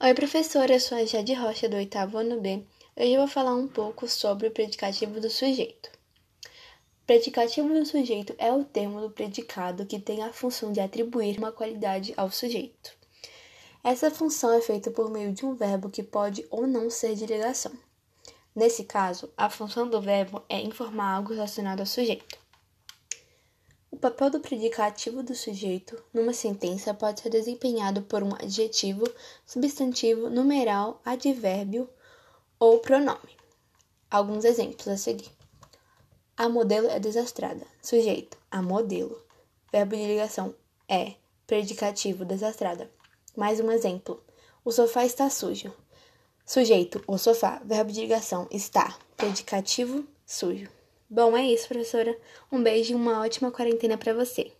Oi, professora, eu sou a Jade Rocha, do oitavo ano B. Hoje eu vou falar um pouco sobre o predicativo do sujeito. Predicativo do sujeito é o termo do predicado que tem a função de atribuir uma qualidade ao sujeito. Essa função é feita por meio de um verbo que pode ou não ser de ligação. Nesse caso, a função do verbo é informar algo relacionado ao sujeito. O papel do predicativo do sujeito numa sentença pode ser desempenhado por um adjetivo, substantivo, numeral, advérbio ou pronome. Alguns exemplos a seguir. A modelo é desastrada. Sujeito: a modelo. Verbo de ligação é predicativo desastrada. Mais um exemplo. O sofá está sujo. Sujeito: o sofá. Verbo de ligação está. Predicativo sujo. Bom, é isso, professora. Um beijo e uma ótima quarentena para você.